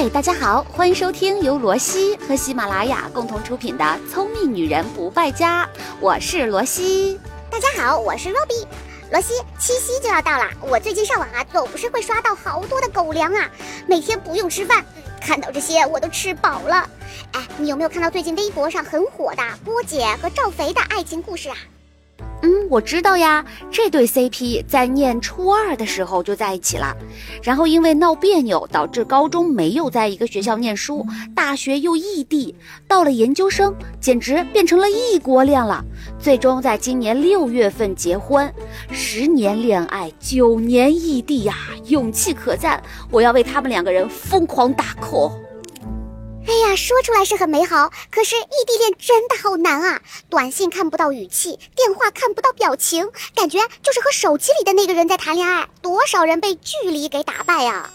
嗨，大家好，欢迎收听由罗西和喜马拉雅共同出品的《聪明女人不败家》，我是罗西。大家好，我是 Robbie。罗西，七夕就要到了，我最近上网啊，总是会刷到好多的狗粮啊，每天不用吃饭，看到这些我都吃饱了。哎，你有没有看到最近微博上很火的波姐和赵肥的爱情故事啊？嗯，我知道呀，这对 CP 在念初二的时候就在一起了，然后因为闹别扭，导致高中没有在一个学校念书，大学又异地，到了研究生，简直变成了异国恋了。最终在今年六月份结婚，十年恋爱，九年异地呀，勇气可赞！我要为他们两个人疯狂打 call。哎呀，说出来是很美好，可是异地恋真的好难啊！短信看不到语气，电话看不到表情，感觉就是和手机里的那个人在谈恋爱。多少人被距离给打败呀！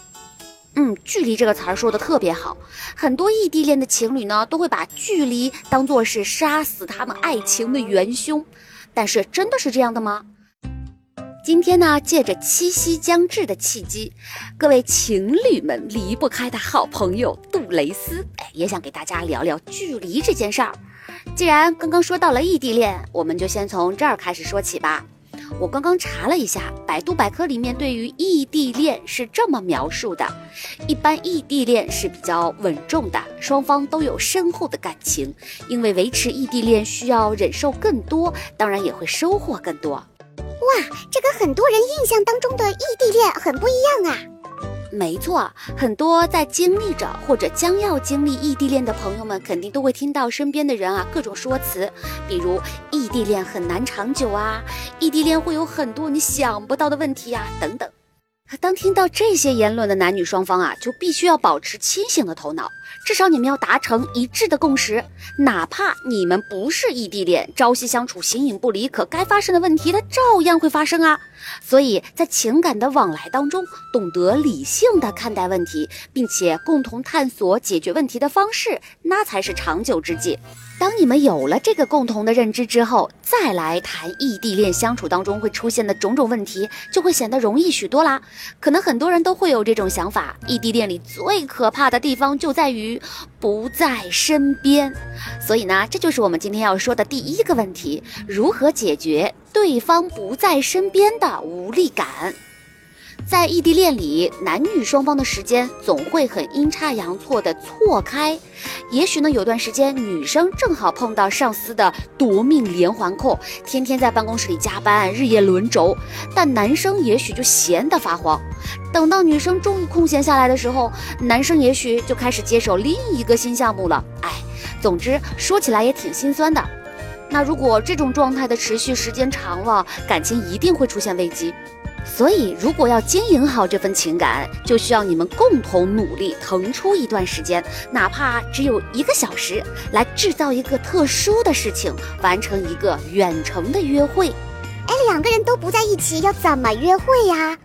嗯，距离这个词儿说的特别好，很多异地恋的情侣呢，都会把距离当做是杀死他们爱情的元凶，但是真的是这样的吗？今天呢，借着七夕将至的契机，各位情侣们离不开的好朋友杜蕾斯，哎，也想给大家聊聊距离这件事儿。既然刚刚说到了异地恋，我们就先从这儿开始说起吧。我刚刚查了一下，百度百科里面对于异地恋是这么描述的：一般异地恋是比较稳重的，双方都有深厚的感情，因为维持异地恋需要忍受更多，当然也会收获更多。哇，这跟很多人印象当中的异地恋很不一样啊！没错，很多在经历着或者将要经历异地恋的朋友们，肯定都会听到身边的人啊各种说辞，比如异地恋很难长久啊，异地恋会有很多你想不到的问题呀，等等。当听到这些言论的男女双方啊，就必须要保持清醒的头脑，至少你们要达成一致的共识。哪怕你们不是异地恋，朝夕相处，形影不离，可该发生的问题它照样会发生啊。所以在情感的往来当中，懂得理性的看待问题，并且共同探索解决问题的方式，那才是长久之计。当你们有了这个共同的认知之后，再来谈异地恋相处当中会出现的种种问题，就会显得容易许多啦。可能很多人都会有这种想法：异地恋里最可怕的地方就在于于不在身边。所以呢，这就是我们今天要说的第一个问题：如何解决对方不在身边的无力感。在异地恋里，男女双方的时间总会很阴差阳错的错开。也许呢，有段时间女生正好碰到上司的夺命连环扣，天天在办公室里加班，日夜轮轴。但男生也许就闲得发慌。等到女生终于空闲下来的时候，男生也许就开始接手另一个新项目了。哎，总之说起来也挺心酸的。那如果这种状态的持续时间长了，感情一定会出现危机。所以，如果要经营好这份情感，就需要你们共同努力，腾出一段时间，哪怕只有一个小时，来制造一个特殊的事情，完成一个远程的约会。哎，两个人都不在一起，要怎么约会呀？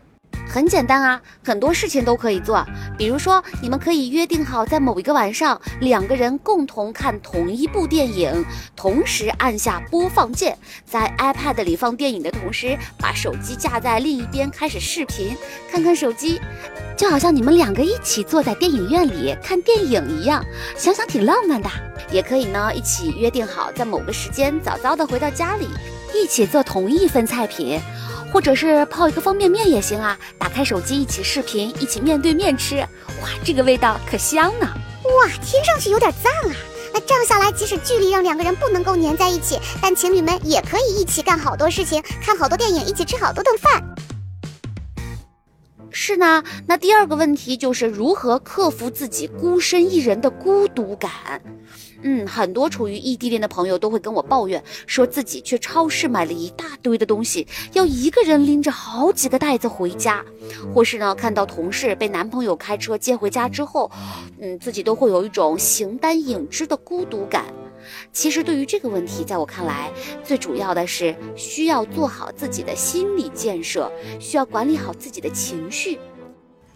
很简单啊，很多事情都可以做。比如说，你们可以约定好在某一个晚上，两个人共同看同一部电影，同时按下播放键，在 iPad 里放电影的同时，把手机架在另一边开始视频，看看手机，就好像你们两个一起坐在电影院里看电影一样，想想挺浪漫的。也可以呢，一起约定好在某个时间早早的回到家里，一起做同一份菜品。或者是泡一个方便面也行啊，打开手机一起视频，一起面对面吃，哇，这个味道可香呢！哇，听上去有点赞啊！那这样下来，即使距离让两个人不能够粘在一起，但情侣们也可以一起干好多事情，看好多电影，一起吃好多顿饭。是呢，那第二个问题就是如何克服自己孤身一人的孤独感。嗯，很多处于异地恋的朋友都会跟我抱怨，说自己去超市买了一大堆的东西，要一个人拎着好几个袋子回家，或是呢看到同事被男朋友开车接回家之后，嗯，自己都会有一种形单影只的孤独感。其实对于这个问题，在我看来，最主要的是需要做好自己的心理建设，需要管理好自己的情绪。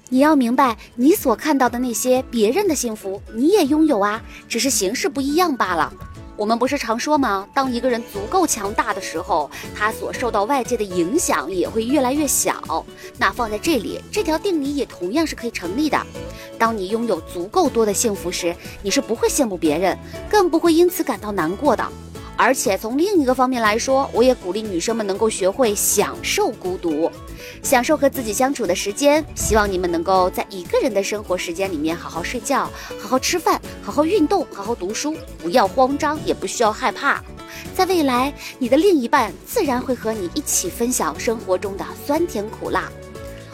你要明白，你所看到的那些别人的幸福，你也拥有啊，只是形式不一样罢了。我们不是常说吗？当一个人足够强大的时候，他所受到外界的影响也会越来越小。那放在这里，这条定理也同样是可以成立的。当你拥有足够多的幸福时，你是不会羡慕别人，更不会因此感到难过的。而且从另一个方面来说，我也鼓励女生们能够学会享受孤独。享受和自己相处的时间，希望你们能够在一个人的生活时间里面好好睡觉、好好吃饭、好好运动、好好读书，不要慌张，也不需要害怕。在未来，你的另一半自然会和你一起分享生活中的酸甜苦辣。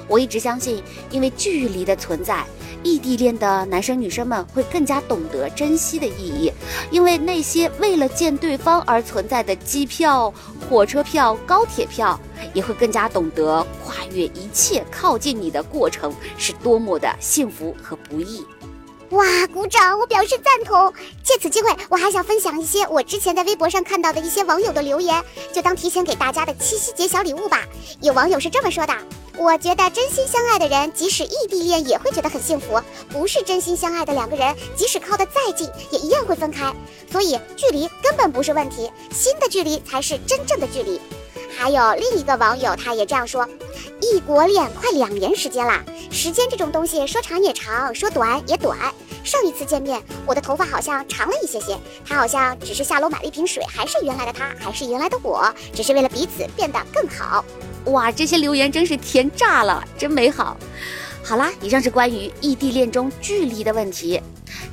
我一直相信，因为距离的存在。异地恋的男生女生们会更加懂得珍惜的意义，因为那些为了见对方而存在的机票、火车票、高铁票，也会更加懂得跨越一切靠近你的过程是多么的幸福和不易。哇，鼓掌！我表示赞同。借此机会，我还想分享一些我之前在微博上看到的一些网友的留言，就当提前给大家的七夕节小礼物吧。有网友是这么说的。我觉得真心相爱的人，即使异地恋也会觉得很幸福；不是真心相爱的两个人，即使靠得再近，也一样会分开。所以距离根本不是问题，心的距离才是真正的距离。还有另一个网友，他也这样说：异国恋快两年时间啦，时间这种东西说长也长，说短也短。上一次见面，我的头发好像长了一些些，他好像只是下楼买了一瓶水，还是原来的他，还是原来的我，只是为了彼此变得更好。哇，这些留言真是甜炸了，真美好。好啦，以上是关于异地恋中距离的问题。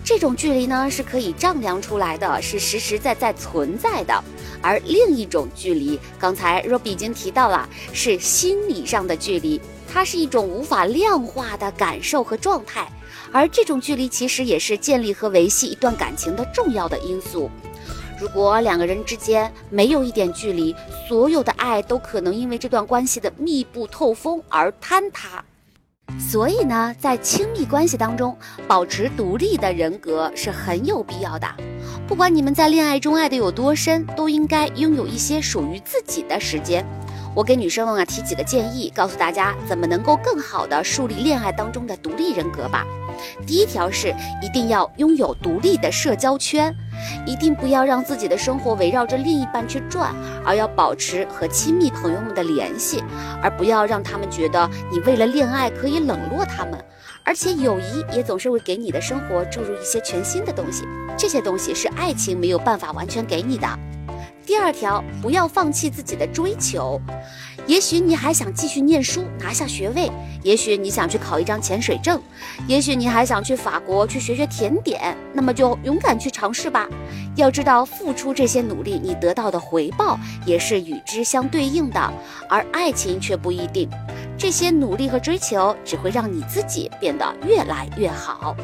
这种距离呢是可以丈量出来的，是实实在在存在的。而另一种距离，刚才若比已经提到了，是心理上的距离，它是一种无法量化的感受和状态。而这种距离其实也是建立和维系一段感情的重要的因素。如果两个人之间没有一点距离，所有的爱都可能因为这段关系的密不透风而坍塌。所以呢，在亲密关系当中，保持独立的人格是很有必要的。不管你们在恋爱中爱的有多深，都应该拥有一些属于自己的时间。我给女生们啊提几个建议，告诉大家怎么能够更好的树立恋爱当中的独立人格吧。第一条是一定要拥有独立的社交圈，一定不要让自己的生活围绕着另一半去转，而要保持和亲密朋友们的联系，而不要让他们觉得你为了恋爱可以冷落他们。而且友谊也总是会给你的生活注入一些全新的东西，这些东西是爱情没有办法完全给你的。第二条，不要放弃自己的追求。也许你还想继续念书，拿下学位；也许你想去考一张潜水证；也许你还想去法国去学学甜点。那么就勇敢去尝试吧。要知道，付出这些努力，你得到的回报也是与之相对应的。而爱情却不一定。这些努力和追求只会让你自己变得越来越好。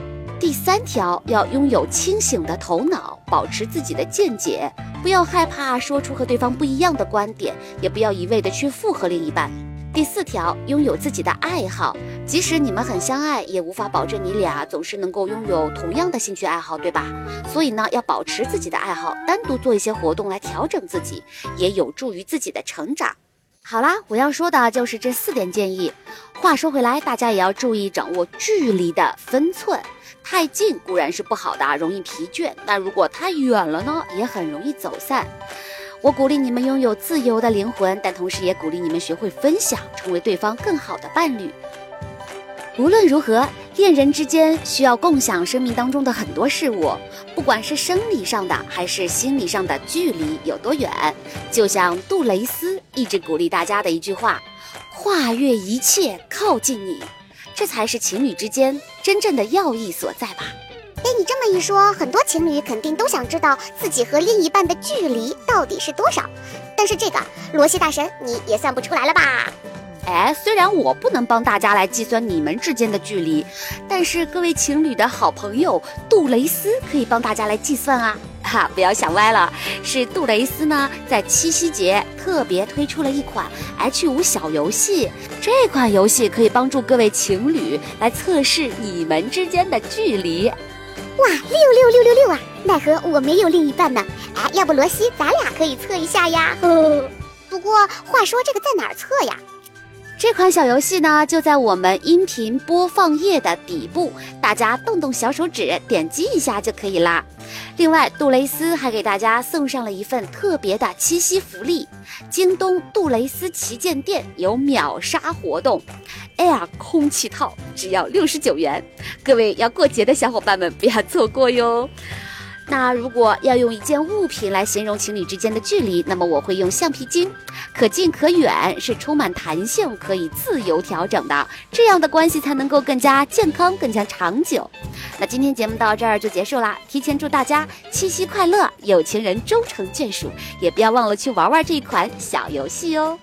第三条，要拥有清醒的头脑，保持自己的见解。不要害怕说出和对方不一样的观点，也不要一味的去附和另一半。第四条，拥有自己的爱好，即使你们很相爱，也无法保证你俩总是能够拥有同样的兴趣爱好，对吧？所以呢，要保持自己的爱好，单独做一些活动来调整自己，也有助于自己的成长。好啦，我要说的就是这四点建议。话说回来，大家也要注意掌握距离的分寸。太近固然是不好的，容易疲倦；但如果太远了呢，也很容易走散。我鼓励你们拥有自由的灵魂，但同时也鼓励你们学会分享，成为对方更好的伴侣。无论如何，恋人之间需要共享生命当中的很多事物，不管是生理上的还是心理上的距离有多远，就像杜蕾斯一直鼓励大家的一句话：跨越一切，靠近你。这才是情侣之间真正的要义所在吧？被你这么一说，很多情侣肯定都想知道自己和另一半的距离到底是多少。但是这个罗西大神你也算不出来了吧？哎，虽然我不能帮大家来计算你们之间的距离，但是各位情侣的好朋友杜蕾斯可以帮大家来计算啊。哈，不要想歪了，是杜蕾斯呢，在七夕节特别推出了一款 H 五小游戏。这款游戏可以帮助各位情侣来测试你们之间的距离。哇，六六六六六啊！奈何我没有另一半呢。哎，要不罗西，咱俩可以测一下呀？不过话说这个在哪儿测呀？这款小游戏呢，就在我们音频播放页的底部，大家动动小手指，点击一下就可以啦。另外，杜蕾斯还给大家送上了一份特别的七夕福利，京东杜蕾斯旗舰店有秒杀活动，Air 空气套只要六十九元，各位要过节的小伙伴们不要错过哟。那如果要用一件物品来形容情侣之间的距离，那么我会用橡皮筋，可近可远，是充满弹性，可以自由调整的，这样的关系才能够更加健康、更加长久。那今天节目到这儿就结束啦，提前祝大家七夕快乐，有情人终成眷属，也不要忘了去玩玩这一款小游戏哦。